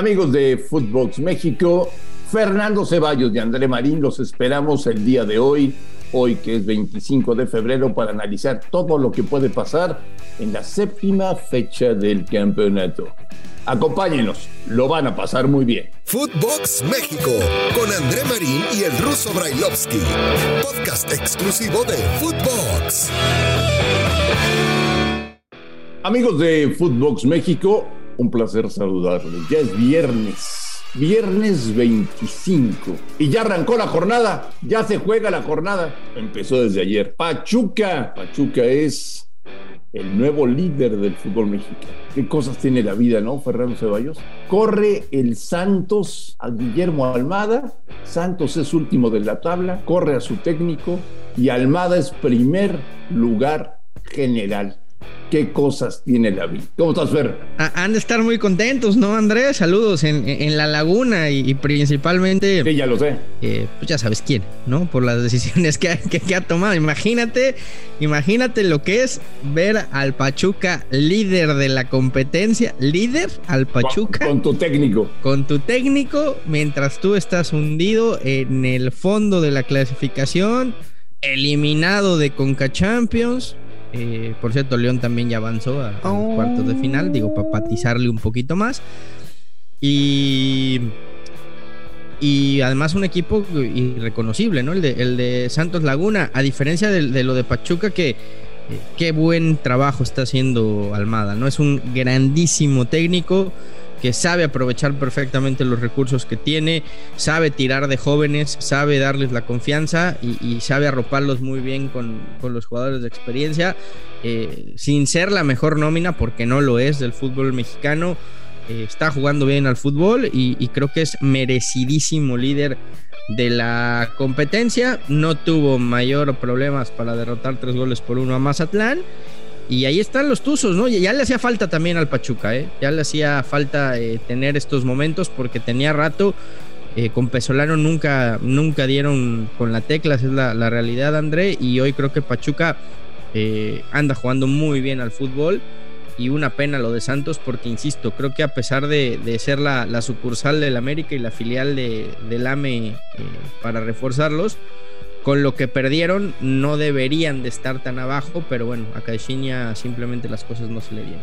Amigos de Footbox México, Fernando Ceballos y André Marín los esperamos el día de hoy, hoy que es 25 de febrero, para analizar todo lo que puede pasar en la séptima fecha del campeonato. Acompáñenos, lo van a pasar muy bien. Footbox México, con André Marín y el ruso Brailovsky, podcast exclusivo de Footbox. Amigos de Footbox México, un placer saludarles. Ya es viernes, viernes 25. Y ya arrancó la jornada, ya se juega la jornada. Empezó desde ayer. Pachuca, Pachuca es el nuevo líder del fútbol mexicano. Qué cosas tiene la vida, ¿no, Fernando Ceballos? Corre el Santos a Guillermo Almada. Santos es último de la tabla, corre a su técnico y Almada es primer lugar general qué cosas tiene la vida. ¿Cómo estás, Fer? Han de estar muy contentos, ¿no, Andrés? Saludos en, la laguna y, principalmente... Sí, ya lo sé. Eh, pues ya sabes quién, ¿no? Por las decisiones que, que, ha tomado. Imagínate, imagínate lo que es ver al Pachuca líder de la competencia, líder al Pachuca. con tu técnico. Con tu técnico, mientras tú estás hundido en el fondo de la clasificación, eliminado de Conca Champions eh, por cierto, León también ya avanzó a, cuartos de final, digo, para patizarle un poquito más. Y, y además un equipo irreconocible, ¿no? El de, el de Santos Laguna, a diferencia de, lo de Pachuca, que eh, qué buen trabajo está haciendo Almada, ¿no? Es un grandísimo técnico que sabe aprovechar perfectamente los recursos que tiene, sabe tirar de jóvenes, sabe darles la confianza y, sabe arroparlos muy bien con, los jugadores de experiencia, eh, sin ser la mejor nómina, porque no lo es del fútbol mexicano. Eh, está jugando bien al fútbol y, y creo que es merecidísimo líder de la competencia. No tuvo mayor problemas para derrotar tres goles por uno a Mazatlán. Y ahí están los Tuzos, ¿no? Ya le hacía falta también al Pachuca, ¿eh? Ya le hacía falta eh, tener estos momentos porque tenía rato. Eh, con Pesolano nunca, nunca dieron con la tecla, esa es la, realidad, André. Y hoy creo que Pachuca eh, anda jugando muy bien al fútbol. Y una pena lo de Santos, porque insisto, creo que a pesar de, ser la, sucursal del América y la filial de, del AME para reforzarlos, con lo que perdieron no deberían de estar tan abajo, pero bueno, a Caixinha simplemente las cosas no se le dieron.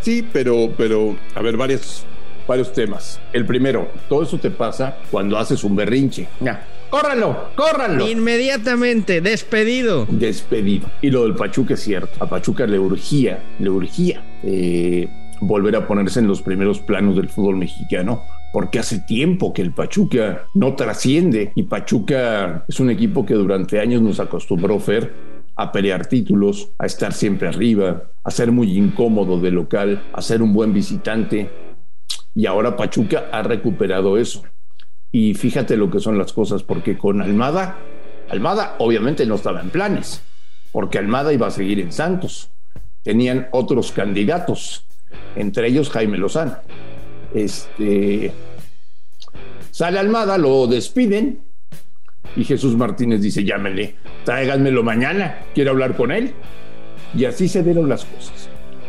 Sí, pero, pero, a ver, varios, varios temas. El primero, todo eso te pasa cuando haces un berrinche. Ya, córranlo, córranlo. Inmediatamente, despedido. Despedido. Y lo del Pachuca es cierto. A Pachuca le urgía, le urgía eh, volver a ponerse en los primeros planos del fútbol mexicano porque hace tiempo que el Pachuca no trasciende y Pachuca es un equipo que durante años nos acostumbró Fer a pelear títulos, a estar siempre arriba, a ser muy incómodo de local, a ser un buen visitante. Y ahora Pachuca ha recuperado eso. Y fíjate lo que son las cosas, porque con Almada, Almada obviamente no estaba en planes, porque Almada iba a seguir en Santos. Tenían otros candidatos, entre ellos Jaime Lozano. Este, sale Almada, lo despiden y Jesús Martínez dice, llámenle, tráiganmelo mañana, quiero hablar con él. Y así se dieron las cosas.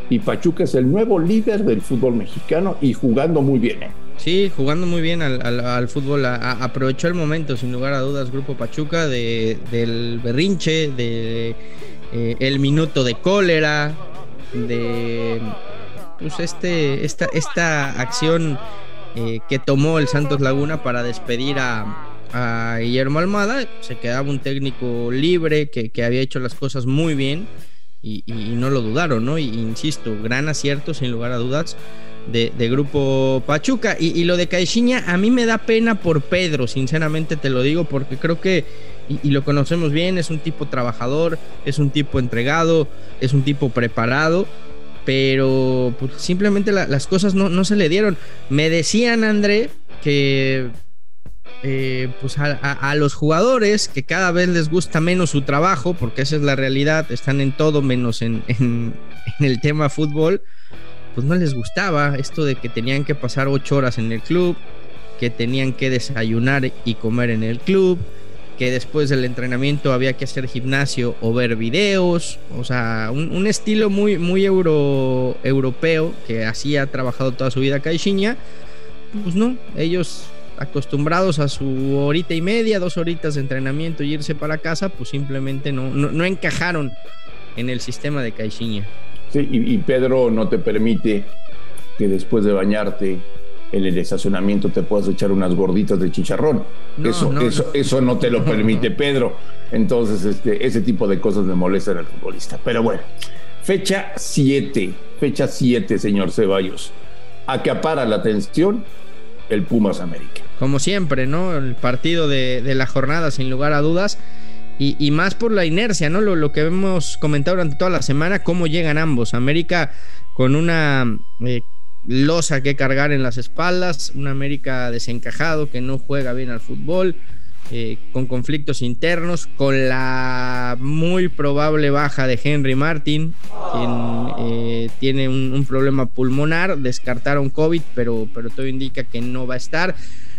Y Pachuca es el nuevo líder del fútbol mexicano y jugando muy bien. ¿eh? Sí, jugando muy bien al, fútbol. aprovechó el momento, sin lugar a dudas, Grupo Pachuca, de, del berrinche, de eh, minuto de cólera, de pues este, esta, esta acción eh, que tomó el Santos Laguna para despedir a, Guillermo Almada. Se quedaba un técnico libre que, había hecho las cosas muy bien y, no lo dudaron, ¿no? Y, insisto, gran acierto sin lugar a dudas. De, Grupo Pachuca. Y, lo de Caixinha, a mí me da pena por Pedro, sinceramente te lo digo, porque creo que, y, lo conocemos bien, es un tipo trabajador, es un tipo entregado, es un tipo preparado pero pues, simplemente las cosas no, se le dieron. Me decían, André, que eh, pues a, los jugadores que cada vez les gusta menos su trabajo, porque esa es la realidad, están en todo menos en, en, el tema fútbol, pues no les gustaba esto de que tenían que pasar ocho horas en el club, que tenían que desayunar y comer en el club, después del entrenamiento había que hacer gimnasio o ver videos, o sea, un, estilo muy, muy euro, europeo que así ha trabajado toda su vida Caixinha, pues no, ellos acostumbrados a su horita y media, dos horitas de entrenamiento y irse para casa, pues simplemente no, no, encajaron en el sistema de Caixinha. Sí, y, Pedro no te permite que después de bañarte en el estacionamiento te puedas echar unas gorditas de chicharrón. eso, eso, eso no te lo permite Pedro. Entonces, este, ese tipo de cosas me molestan al futbolista. Pero bueno, fecha 7, fecha 7, señor Ceballos. Acapara la atención el Pumas América. Como siempre, ¿no? El partido de, la jornada, sin lugar a dudas. Y, más por la inercia, ¿no? Lo, que hemos comentado durante toda la semana, cómo llegan ambos. América con una eh, losa que cargar en las espaldas, un América desencajado que no juega bien al fútbol, eh, con conflictos internos, con la muy probable baja de Henry Martin, quien eh, tiene un, problema pulmonar, descartaron COVID, pero, pero todo indica que no va a estar.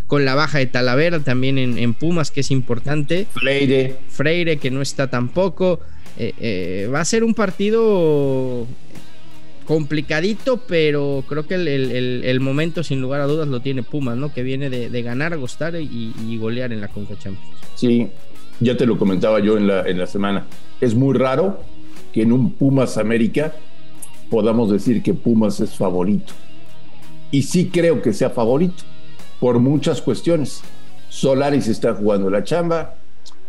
Con la baja de Talavera también en, Pumas, que es importante. Freire. Freire, que no está tampoco. Eh, va a ser un partido complicadito, pero creo que el, momento, sin lugar a dudas, lo tiene Pumas, ¿no? Que viene de, ganar, gustar y, y, golear en la Conca Champions. Sí, ya te lo comentaba yo en la, en la semana. Es muy raro que en un Pumas América podamos decir que Pumas es favorito. Y sí creo que sea favorito por muchas cuestiones. Solaris está jugando la chamba.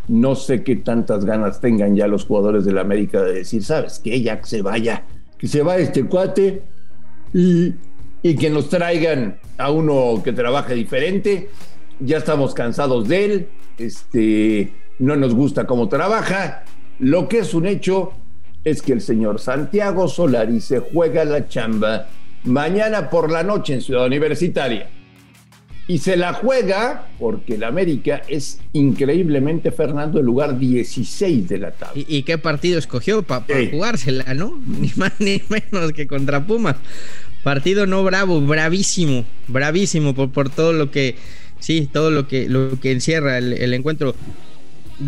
No sé qué tantas ganas tengan ya los jugadores del América de decir, ¿sabes qué? Ya se vaya que se va este cuate y, que nos traigan a uno que trabaje diferente. Ya estamos cansados de él, este, no nos gusta cómo trabaja. Lo que es un hecho es que el señor Santiago Solari se juega la chamba mañana por la noche en Ciudad Universitaria. Y se la juega porque el América es increíblemente, Fernando, el lugar 16 de la tabla. ¿Y, qué partido escogió para jugársela, no? Ni más ni menos que contra Pumas. Partido no bravo, bravísimo, bravísimo por, por todo lo que, sí, todo lo que, lo que encierra el, el encuentro.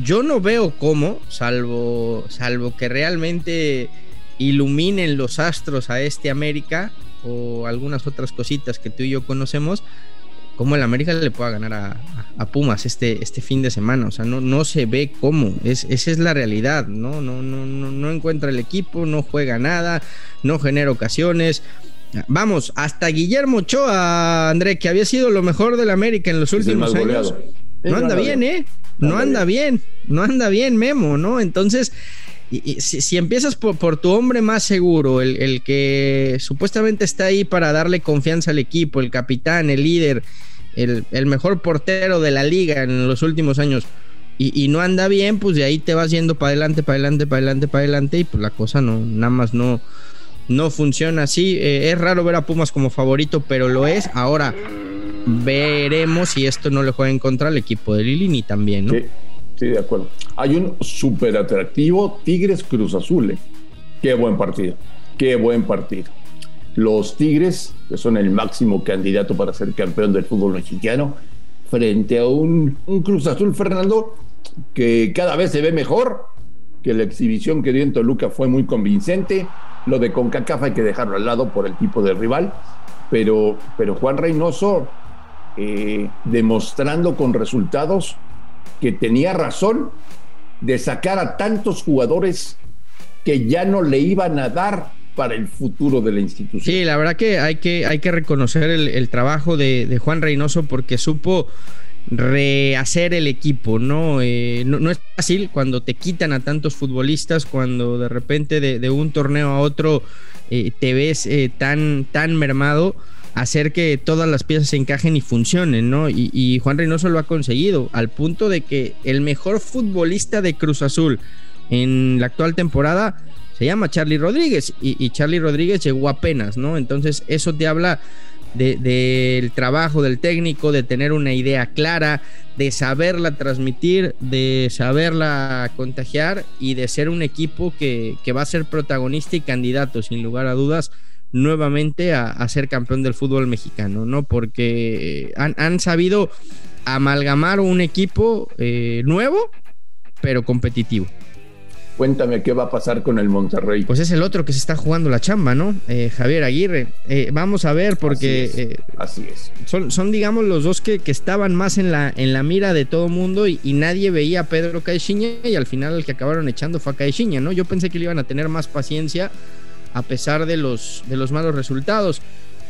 Yo no veo cómo, salvo, salvo que realmente iluminen los astros a este América o algunas otras cositas que tú y yo conocemos, cómo el América le pueda ganar a, Pumas este, este fin de semana. O sea, no, no se ve cómo. Es, esa es la realidad. ¿no? No, no, no, no encuentra el equipo, no juega nada, no genera ocasiones. Vamos, hasta Guillermo Ochoa, André, que había sido lo mejor del América en los últimos años. No anda bien, ¿eh? No anda bien, no anda bien, Memo, ¿no? Entonces, si, empiezas por, tu hombre más seguro, el, el, que supuestamente está ahí para darle confianza al equipo, el capitán, el líder, el, mejor portero de la liga en los últimos años y, no anda bien, pues de ahí te vas yendo para adelante, para adelante, para adelante, para adelante y pues la cosa no, nada más no, no funciona así. Eh, es raro ver a Pumas como favorito, pero lo es. Ahora veremos si esto no le juega en contra al equipo de Lilini también, ¿no? Sí, sí, de acuerdo. Hay un súper atractivo Tigres Cruz Azul. ¿eh? Qué buen partido, qué buen partido los Tigres, que son el máximo candidato para ser campeón del fútbol mexicano, frente a un, Cruz Azul Fernando que cada vez se ve mejor, que la exhibición que dio en Toluca fue muy convincente, lo de CONCACAF hay que dejarlo al lado por el tipo de rival, pero, pero Juan Reynoso eh, demostrando con resultados que tenía razón de sacar a tantos jugadores que ya no le iban a dar para el futuro de la institución. Sí, la verdad que hay que, hay que reconocer el, trabajo de, Juan Reynoso porque supo rehacer el equipo, ¿no? Eh, ¿no? es fácil cuando te quitan a tantos futbolistas, cuando de repente de, un torneo a otro eh, te ves eh, tan, tan mermado, hacer que todas las piezas se encajen y funcionen, ¿no? Y, y Juan Reynoso lo ha conseguido, al punto de que el mejor futbolista de Cruz Azul en la actual temporada se llama Charlie Rodríguez y, Charlie Rodríguez llegó apenas, ¿no? Entonces eso te habla del trabajo del técnico, de tener una idea clara, de saberla transmitir, de saberla contagiar y de ser un equipo que, va a ser protagonista y candidato, sin lugar a dudas, nuevamente a, ser campeón del fútbol mexicano, ¿no? Porque han, sabido amalgamar un equipo eh, nuevo, pero competitivo. Cuéntame qué va a pasar con el Monterrey. Pues es el otro que se está jugando la chamba, ¿no? Eh, Javier Aguirre. Eh, vamos a ver, porque. Así es. Eh, son, son, digamos, los dos que, que, estaban más en la, en la mira de todo mundo y, y, nadie veía a Pedro Caixinha y al final el que acabaron echando fue a Caixinha, ¿no? Yo pensé que le iban a tener más paciencia a pesar de los, de los malos resultados.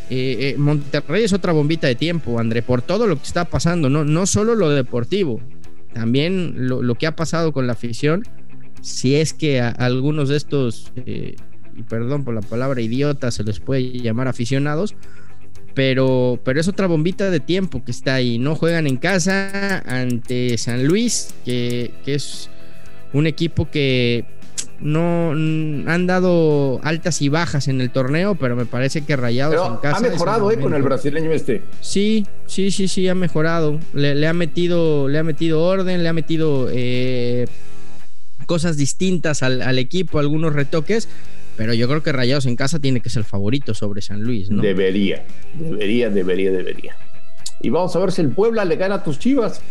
Eh, Monterrey es otra bombita de tiempo, André, por todo lo que está pasando, no, no solo lo deportivo, también lo, lo que ha pasado con la afición si es que a, algunos de estos, eh, perdón por la palabra idiota, se les puede llamar aficionados, pero, pero es otra bombita de tiempo que está ahí. No juegan en casa ante San Luis, que, que es un equipo que no han dado altas y bajas en el torneo, pero me parece que Rayados en casa. Ha mejorado eh, con el brasileño este. Sí, sí, sí, sí, ha mejorado. Le, le ha metido, le ha metido orden, le ha metido eh, cosas distintas al, equipo, algunos retoques, pero yo creo que Rayados en casa tiene que ser favorito sobre San Luis, ¿no? Debería, debería, debería, debería. Y vamos a ver si el Puebla le gana a tus chivas.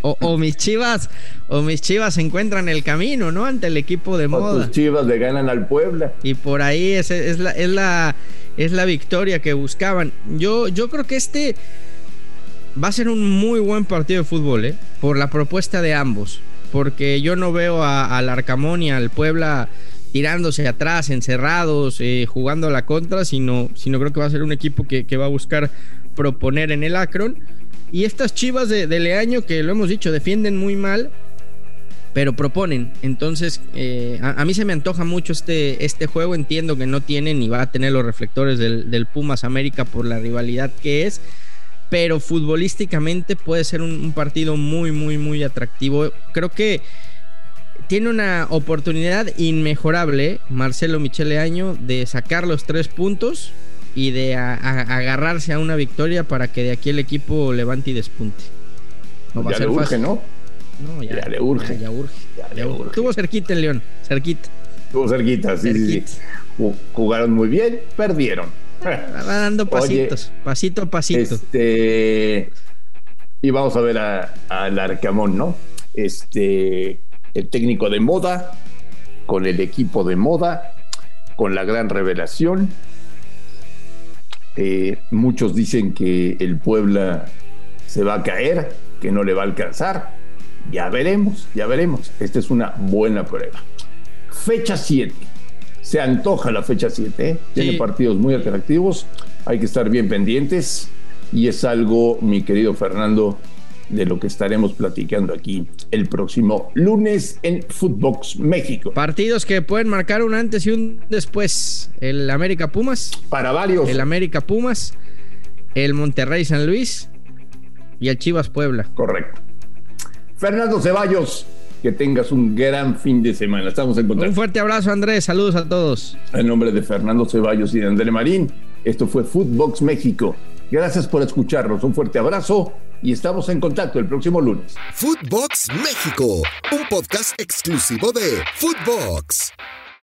o, mis chivas, o mis chivas encuentran el camino, ¿no? Ante el equipo de moda. tus chivas le ganan al Puebla. Y por ahí es, es, la, es, la, es la victoria que buscaban. Yo, yo creo que este va a ser un muy buen partido de fútbol, ¿eh? Por la propuesta de ambos porque yo no veo al Arcamón y al Puebla tirándose atrás, encerrados, eh, jugando a la contra, sino, sino creo que va a ser un equipo que, va a buscar proponer en el Akron. Y estas chivas de, Leaño, que lo hemos dicho, defienden muy mal, pero proponen. Entonces, eh, a, mí se me antoja mucho este, este juego. Entiendo que no tiene ni va a tener los reflectores del, del Pumas América por la rivalidad que es pero futbolísticamente puede ser un, partido muy, muy, muy atractivo. Creo que tiene una oportunidad inmejorable, Marcelo Michele Año, de sacar los tres puntos y de agarrarse a una victoria para que de aquí el equipo levante y despunte. No ya le urge, ¿no? No, ya, le urge. Ya, urge. Ya urge. Estuvo cerquita el León, cerquita. Estuvo cerquita, sí, sí. Jugaron muy bien, perdieron. Va dando pasitos, pasito a pasito. Este, y vamos a ver al Arcamón, ¿no? Este, el técnico de moda, con el equipo de moda, con la gran revelación. Eh, muchos dicen que el Puebla se va a caer, que no le va a alcanzar. Ya veremos, ya veremos. Esta es una buena prueba. Fecha 7 se antoja la fecha 7, ¿eh? tiene partidos muy atractivos, hay que estar bien pendientes y es algo, mi querido Fernando, de lo que estaremos platicando aquí el próximo lunes en Footbox México. Partidos que pueden marcar un antes y un después. El América Pumas. Para varios. El América Pumas. El Monterrey San Luis. Y el Chivas Puebla. Correcto. Fernando Ceballos, que tengas un gran fin de semana. Estamos en contacto. Un fuerte abrazo, Andrés. Saludos a todos. En nombre de Fernando Ceballos y de André Marín, esto fue Footbox México. Gracias por escucharnos. Un fuerte abrazo y estamos en contacto el próximo lunes. Footbox México, un podcast exclusivo de Footbox.